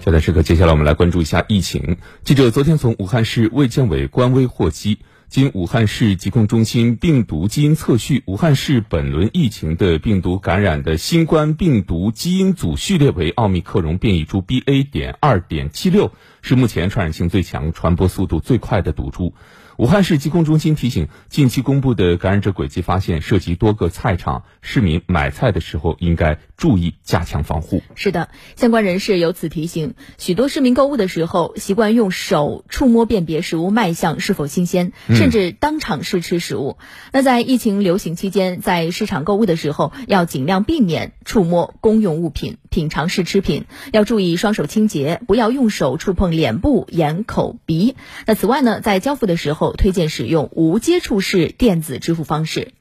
焦点时刻，接下来我们来关注一下疫情。记者昨天从武汉市卫健委官微获悉，经武汉市疾控中心病毒基因测序，武汉市本轮疫情的病毒感染的新冠病毒基因组序列为奥密克戎变异株 BA. 点二点七六，是目前传染性最强、传播速度最快的毒株。武汉市疾控中心提醒，近期公布的感染者轨迹发现涉及多个菜场，市民买菜的时候应该注意加强防护。是的，相关人士由此提醒，许多市民购物的时候习惯用手触摸辨别食物卖相是否新鲜，甚至当场试吃食物。那在疫情流行期间，在市场购物的时候要尽量避免触摸公用物品、品尝试吃品，要注意双手清洁，不要用手触碰脸部、眼、口、鼻。那此外呢，在交付的时候。推荐使用无接触式电子支付方式。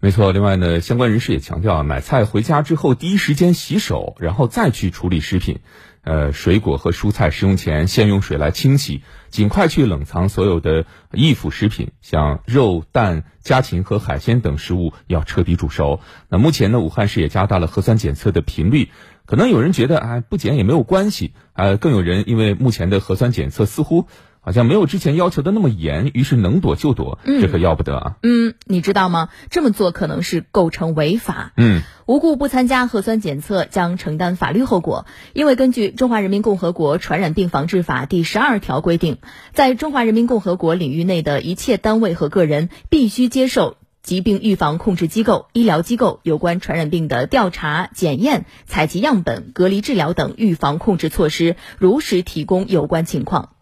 没错，另外呢，相关人士也强调啊，买菜回家之后第一时间洗手，然后再去处理食品。呃，水果和蔬菜食用前先用水来清洗，尽快去冷藏所有的易腐食品，像肉、蛋、家禽和海鲜等食物要彻底煮熟。那目前呢，武汉市也加大了核酸检测的频率。可能有人觉得啊，不检也没有关系，呃，更有人因为目前的核酸检测似乎。好像没有之前要求的那么严，于是能躲就躲，这可要不得啊！嗯，你知道吗？这么做可能是构成违法。嗯，无故不参加核酸检测将承担法律后果。因为根据《中华人民共和国传染病防治法》第十二条规定，在中华人民共和国领域内的一切单位和个人必须接受疾病预防控制机构、医疗机构有关传染病的调查、检验、采集样本、隔离治疗等预防控制措施，如实提供有关情况。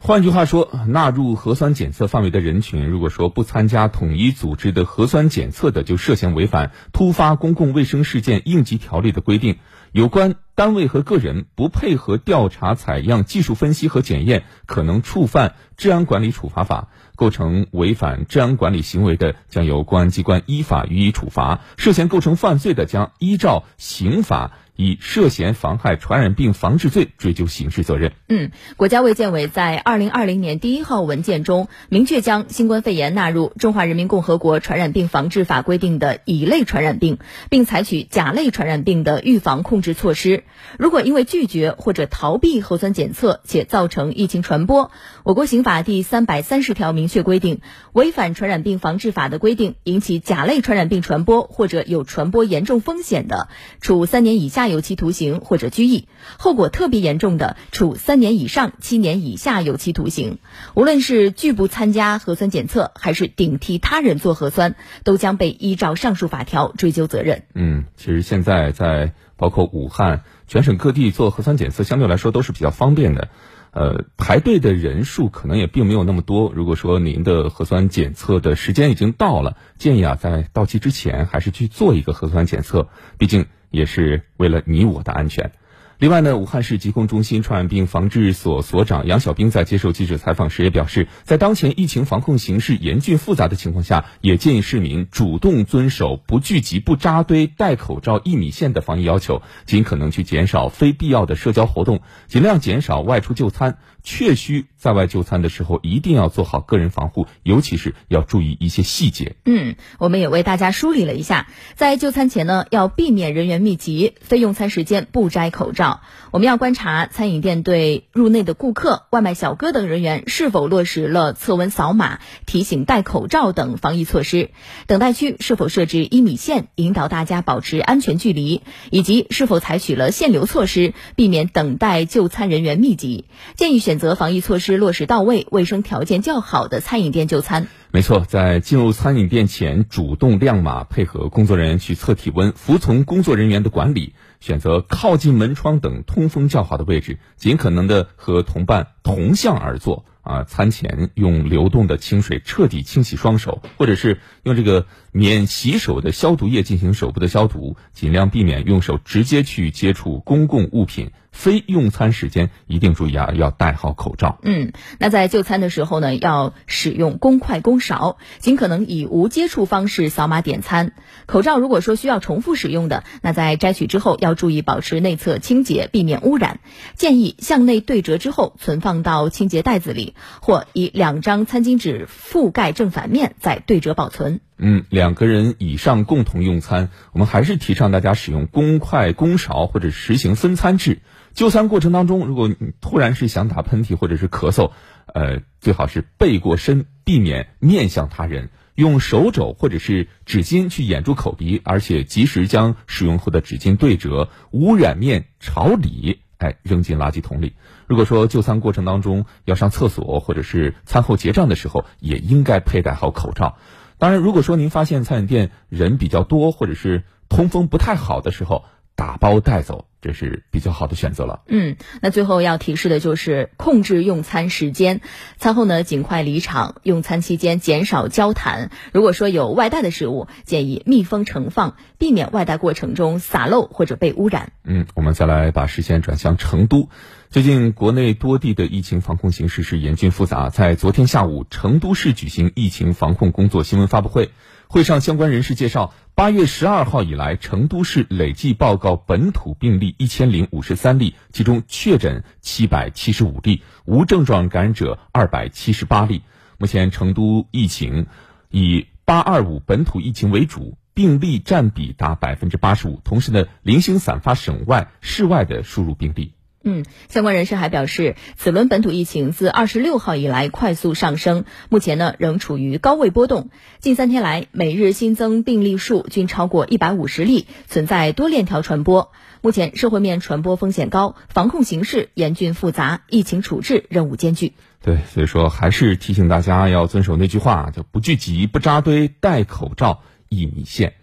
换句话说，纳入核酸检测范围的人群，如果说不参加统一组织的核酸检测的，就涉嫌违反《突发公共卫生事件应急条例》的规定。有关单位和个人不配合调查、采样、技术分析和检验，可能触犯《治安管理处罚法》，构成违反治安管理行为的，将由公安机关依法予以处罚；涉嫌构成犯罪的，将依照刑法。以涉嫌妨害传染病防治罪追究刑事责任。嗯，国家卫健委在二零二零年第一号文件中明确将新冠肺炎纳入《中华人民共和国传染病防治法》规定的乙类传染病，并采取甲类传染病的预防控制措施。如果因为拒绝或者逃避核酸检测且造成疫情传播，我国刑法第三百三十条明确规定，违反传染病防治法的规定，引起甲类传染病传播或者有传播严重风险的，处三年以下。有期徒刑或者拘役，后果特别严重的，处三年以上七年以下有期徒刑。无论是拒不参加核酸检测，还是顶替他人做核酸，都将被依照上述法条追究责任。嗯，其实现在在包括武汉，全省各地做核酸检测，相对来说都是比较方便的。呃，排队的人数可能也并没有那么多。如果说您的核酸检测的时间已经到了，建议啊，在到期之前还是去做一个核酸检测，毕竟。也是为了你我的安全。另外呢，武汉市疾控中心传染病防治所所长杨小兵在接受记者采访时也表示，在当前疫情防控形势严峻复杂的情况下，也建议市民主动遵守不聚集、不扎堆、戴口罩、一米线的防疫要求，尽可能去减少非必要的社交活动，尽量减少外出就餐。确需在外就餐的时候，一定要做好个人防护，尤其是要注意一些细节。嗯，我们也为大家梳理了一下，在就餐前呢，要避免人员密集，非用餐时间不摘口罩。我们要观察餐饮店对入内的顾客、外卖小哥等人员是否落实了测温、扫码、提醒戴口罩等防疫措施。等待区是否设置一米线，引导大家保持安全距离，以及是否采取了限流措施，避免等待就餐人员密集。建议选。择防疫措施落实到位、卫生条件较好的餐饮店就餐。没错，在进入餐饮店前，主动亮码，配合工作人员去测体温，服从工作人员的管理，选择靠近门窗等通风较好的位置，尽可能的和同伴同向而坐。啊，餐前用流动的清水彻底清洗双手，或者是用这个免洗手的消毒液进行手部的消毒，尽量避免用手直接去接触公共物品。非用餐时间一定注意啊，要戴好口罩。嗯，那在就餐的时候呢，要使用公筷公勺，尽可能以无接触方式扫码点餐。口罩如果说需要重复使用的，那在摘取之后要注意保持内侧清洁，避免污染。建议向内对折之后存放到清洁袋子里。或以两张餐巾纸覆盖正反面，再对折保存。嗯，两个人以上共同用餐，我们还是提倡大家使用公筷公勺或者实行分餐制。就餐过程当中，如果你突然是想打喷嚏或者是咳嗽，呃，最好是背过身，避免面向他人，用手肘或者是纸巾去掩住口鼻，而且及时将使用后的纸巾对折，污染面朝里，哎，扔进垃圾桶里。如果说就餐过程当中要上厕所或者是餐后结账的时候，也应该佩戴好口罩。当然，如果说您发现餐饮店人比较多，或者是通风不太好的时候，打包带走，这是比较好的选择了。嗯，那最后要提示的就是控制用餐时间，餐后呢尽快离场，用餐期间减少交谈。如果说有外带的食物，建议密封盛放，避免外带过程中洒漏或者被污染。嗯，我们再来把视线转向成都。最近国内多地的疫情防控形势是严峻复杂，在昨天下午，成都市举行疫情防控工作新闻发布会。会上，相关人士介绍，八月十二号以来，成都市累计报告本土病例一千零五十三例，其中确诊七百七十五例，无症状感染者二百七十八例。目前，成都疫情以“八二五”本土疫情为主，病例占比达百分之八十五。同时呢，零星散发省外、市外的输入病例。嗯，相关人士还表示，此轮本土疫情自二十六号以来快速上升，目前呢仍处于高位波动。近三天来，每日新增病例数均超过一百五十例，存在多链条传播。目前社会面传播风险高，防控形势严峻复杂，疫情处置任务艰巨。对，所以说还是提醒大家要遵守那句话，叫不聚集、不扎堆、戴口罩、一米线。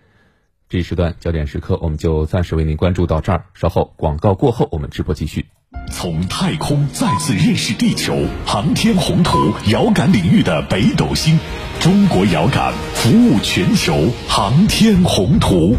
这一时段焦点时刻，我们就暂时为您关注到这儿。稍后广告过后，我们直播继续。从太空再次认识地球，航天宏图，遥感领域的北斗星，中国遥感服务全球，航天宏图。